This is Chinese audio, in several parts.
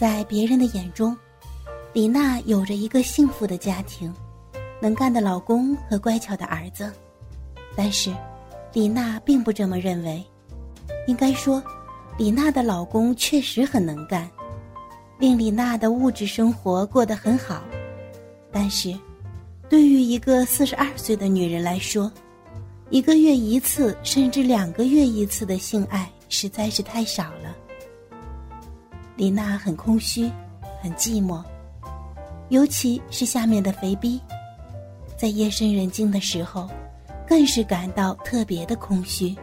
在别人的眼中，李娜有着一个幸福的家庭，能干的老公和乖巧的儿子。但是，李娜并不这么认为。应该说，李娜的老公确实很能干，令李娜的物质生活过得很好。但是，对于一个四十二岁的女人来说，一个月一次甚至两个月一次的性爱实在是太少了。李娜很空虚，很寂寞，尤其是下面的肥逼，在夜深人静的时候，更是感到特别的空虚。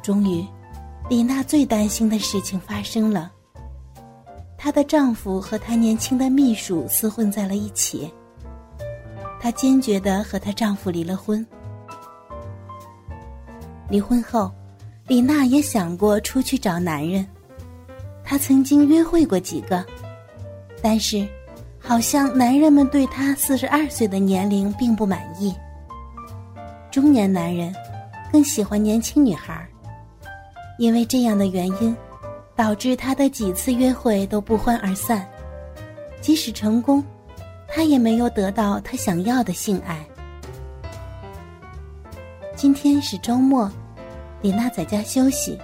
终于，李娜最担心的事情发生了。她的丈夫和她年轻的秘书厮混在了一起。她坚决的和她丈夫离了婚。离婚后，李娜也想过出去找男人。她曾经约会过几个，但是，好像男人们对她四十二岁的年龄并不满意。中年男人更喜欢年轻女孩。因为这样的原因，导致他的几次约会都不欢而散。即使成功，他也没有得到他想要的性爱。今天是周末，李娜在家休息。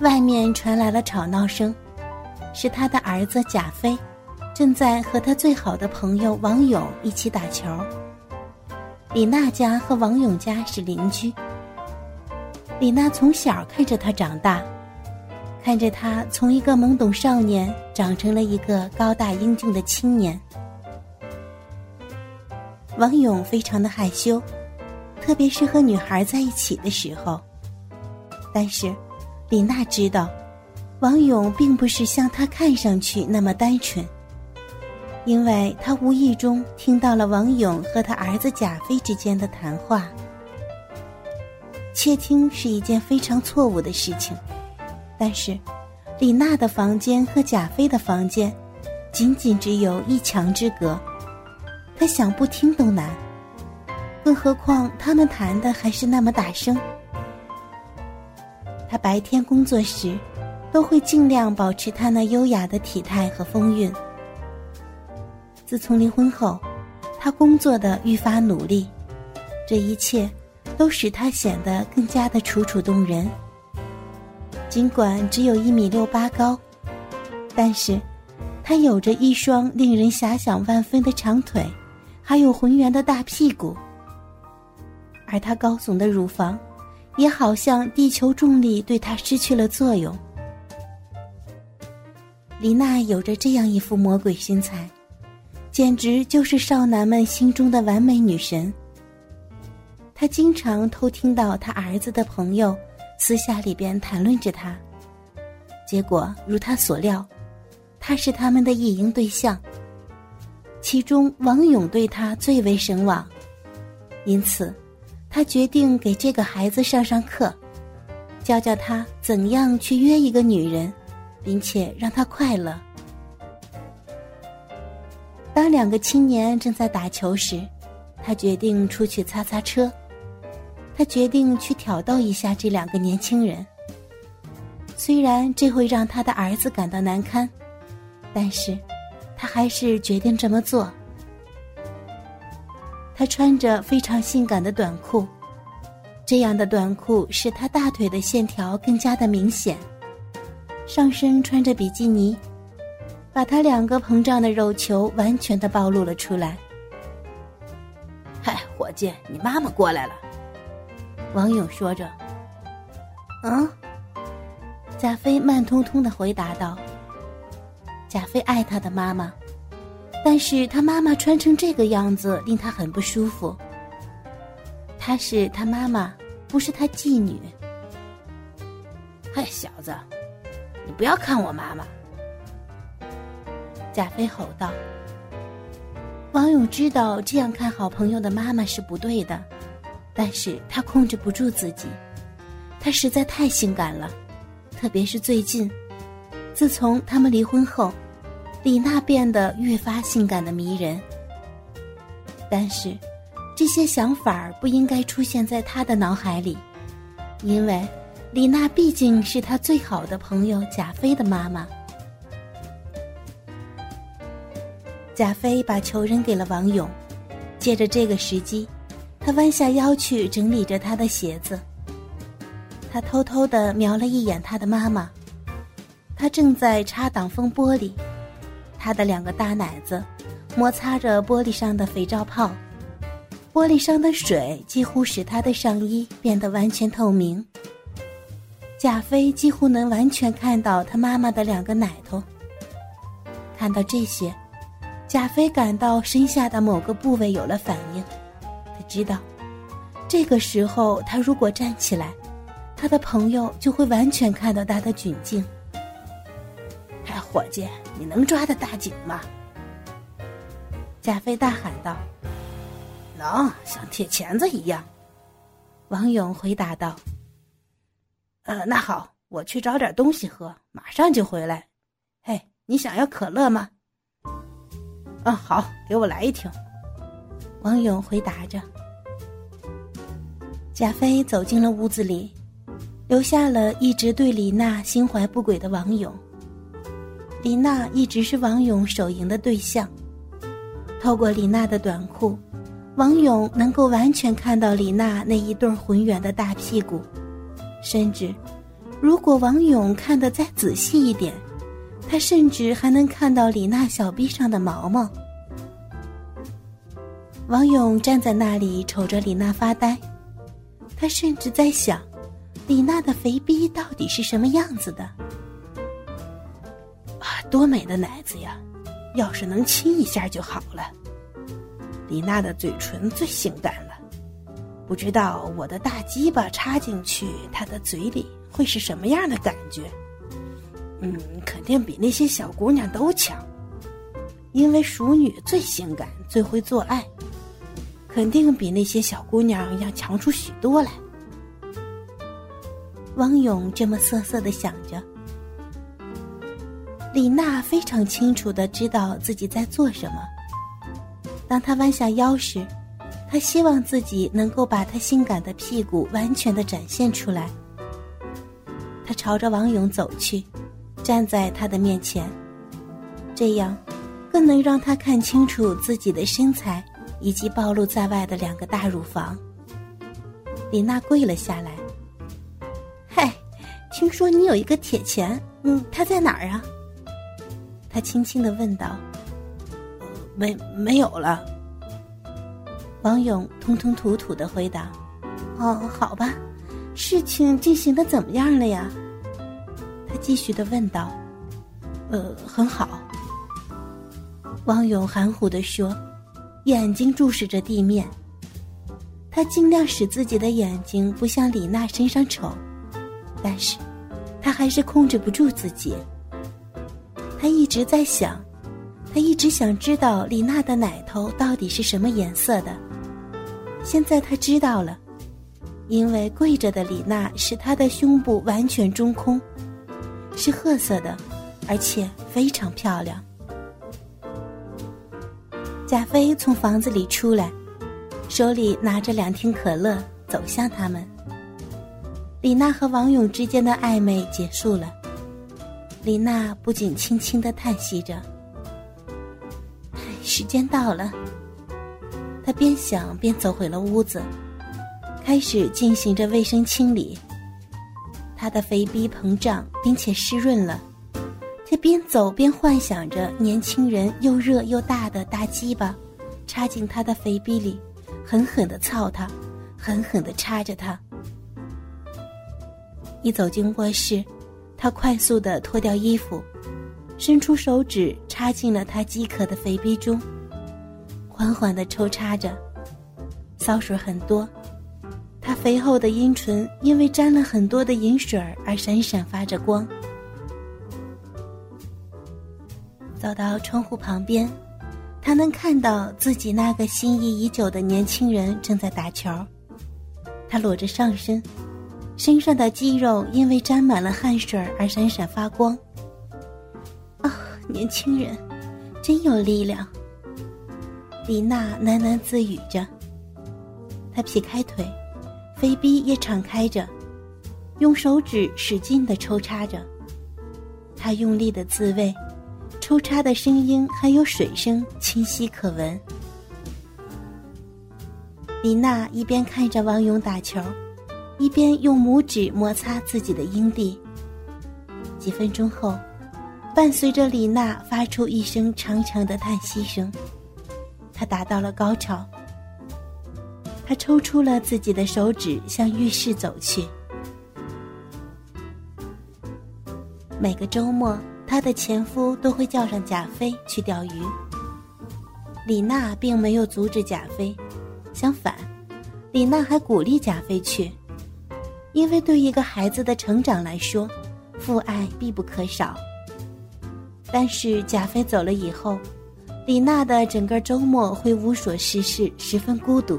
外面传来了吵闹声，是他的儿子贾飞，正在和他最好的朋友王勇一起打球。李娜家和王勇家是邻居。李娜从小看着他长大，看着他从一个懵懂少年长成了一个高大英俊的青年。王勇非常的害羞，特别是和女孩在一起的时候。但是，李娜知道，王勇并不是像他看上去那么单纯，因为他无意中听到了王勇和他儿子贾飞之间的谈话。窃听是一件非常错误的事情，但是，李娜的房间和贾飞的房间，仅仅只有一墙之隔，她想不听都难，更何况他们谈的还是那么大声。白天工作时，都会尽量保持她那优雅的体态和风韵。自从离婚后，她工作的愈发努力，这一切。都使她显得更加的楚楚动人。尽管只有一米六八高，但是，她有着一双令人遐想万分的长腿，还有浑圆的大屁股。而她高耸的乳房，也好像地球重力对她失去了作用。李娜有着这样一副魔鬼身材，简直就是少男们心中的完美女神。他经常偷听到他儿子的朋友私下里边谈论着他，结果如他所料，他是他们的意淫对象。其中王勇对他最为神往，因此，他决定给这个孩子上上课，教教他怎样去约一个女人，并且让他快乐。当两个青年正在打球时，他决定出去擦擦车。他决定去挑逗一下这两个年轻人。虽然这会让他的儿子感到难堪，但是，他还是决定这么做。他穿着非常性感的短裤，这样的短裤使他大腿的线条更加的明显。上身穿着比基尼，把他两个膨胀的肉球完全的暴露了出来。嗨，伙计，你妈妈过来了。王勇说着：“嗯。”贾飞慢吞吞的回答道：“贾飞爱他的妈妈，但是他妈妈穿成这个样子，令他很不舒服。她是他妈妈，不是他妓女。”“嗨，小子，你不要看我妈妈！”贾飞吼道。王勇知道这样看好朋友的妈妈是不对的。但是他控制不住自己，他实在太性感了，特别是最近，自从他们离婚后，李娜变得越发性感的迷人。但是，这些想法不应该出现在他的脑海里，因为李娜毕竟是他最好的朋友贾飞的妈妈，贾飞把球扔给了王勇，借着这个时机，他弯下腰去整理着他的鞋子。他偷偷的瞄了一眼他的妈妈，她正在擦挡风玻璃，他的两个大奶子摩擦着玻璃上的肥皂泡，玻璃上的水几乎使他的上衣变得完全透明。贾飞几乎能完全看到他妈妈的两个奶头。看到这些，贾飞感到身下的某个部位有了反应，他知道，这个时候他如果站起来。他的朋友就会完全看到他的窘境。伙计，你能抓得大紧吗？贾飞大喊道。能，像铁钳子一样。王勇回答道。呃，那好，我去找点东西喝，马上就回来。嘿，你想要可乐吗？嗯，好，给我来一瓶。王勇回答着。贾飞走进了屋子里。留下了一直对李娜心怀不轨的王勇。李娜一直是王勇手淫的对象。透过李娜的短裤，王勇能够完全看到李娜那一对浑圆的大屁股，甚至，如果王勇看得再仔细一点，他甚至还能看到李娜小臂上的毛毛。王勇站在那里瞅着李娜发呆，他甚至在想。李娜的肥逼到底是什么样子的？多美的奶子呀！要是能亲一下就好了。李娜的嘴唇最性感了，不知道我的大鸡巴插进去她的嘴里会是什么样的感觉？嗯，肯定比那些小姑娘都强，因为熟女最性感、最会做爱，肯定比那些小姑娘要强出许多来。汪勇这么瑟瑟的想着，李娜非常清楚的知道自己在做什么。当她弯下腰时，她希望自己能够把她性感的屁股完全的展现出来。她朝着王勇走去，站在他的面前，这样，更能让他看清楚自己的身材以及暴露在外的两个大乳房。李娜跪了下来。嗨听说你有一个铁钳，嗯，它在哪儿啊？他轻轻的问道。没没有了。王勇吞吞吐吐的回答。哦，好吧，事情进行的怎么样了呀？他继续的问道。呃，很好。王勇含糊的说，眼睛注视着地面。他尽量使自己的眼睛不向李娜身上瞅，但是。他还是控制不住自己。他一直在想，他一直想知道李娜的奶头到底是什么颜色的。现在他知道了，因为跪着的李娜使她的胸部完全中空，是褐色的，而且非常漂亮。贾飞从房子里出来，手里拿着两听可乐，走向他们。李娜和王勇之间的暧昧结束了，李娜不仅轻轻的叹息着：“时间到了。”她边想边走回了屋子，开始进行着卫生清理。她的肥逼膨胀并且湿润了，她边走边幻想着年轻人又热又大的大鸡巴插进她的肥逼里，狠狠的操她，狠狠的插着她。一走进卧室，他快速的脱掉衣服，伸出手指插进了他饥渴的肥逼中，缓缓的抽插着，骚水很多，他肥厚的阴唇因为沾了很多的银水而闪闪发着光。走到窗户旁边，他能看到自己那个心仪已久的年轻人正在打球，他裸着上身。身上的肌肉因为沾满了汗水而闪闪发光。啊，年轻人，真有力量。李娜喃喃自语着。她劈开腿，肥逼也敞开着，用手指使劲的抽插着。她用力的自慰，抽插的声音还有水声清晰可闻。李娜一边看着王勇打球，一边用拇指摩擦自己的阴蒂。几分钟后，伴随着李娜发出一声长长的叹息声，她达到了高潮。她抽出了自己的手指，向浴室走去。每个周末，她的前夫都会叫上贾飞去钓鱼。李娜并没有阻止贾飞。相反，李娜还鼓励贾飞去，因为对一个孩子的成长来说，父爱必不可少。但是贾飞走了以后，李娜的整个周末会无所事事，十分孤独。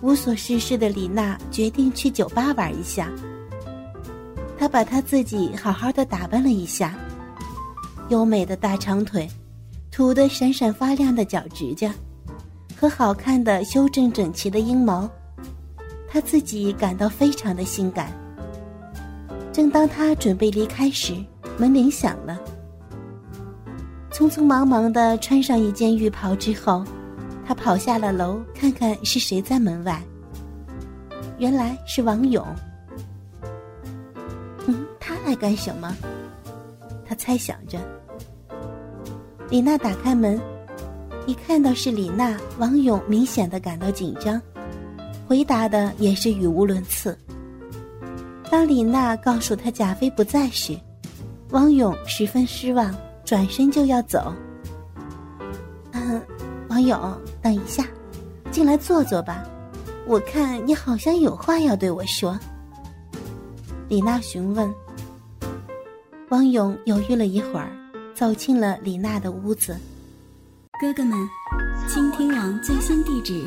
无所事事的李娜决定去酒吧玩一下。她把她自己好好的打扮了一下，优美的大长腿，涂得闪闪发亮的脚指甲。和好看的、修正整齐的阴毛，他自己感到非常的性感。正当他准备离开时，门铃响了。匆匆忙忙的穿上一件浴袍之后，他跑下了楼，看看是谁在门外。原来是王勇。嗯，他来干什么？他猜想着。李娜打开门。一看到是李娜，王勇明显的感到紧张，回答的也是语无伦次。当李娜告诉他贾飞不在时，王勇十分失望，转身就要走。嗯，王勇，等一下，进来坐坐吧，我看你好像有话要对我说。李娜询问。王勇犹豫了一会儿，走进了李娜的屋子。哥哥们，倾听网最新地址，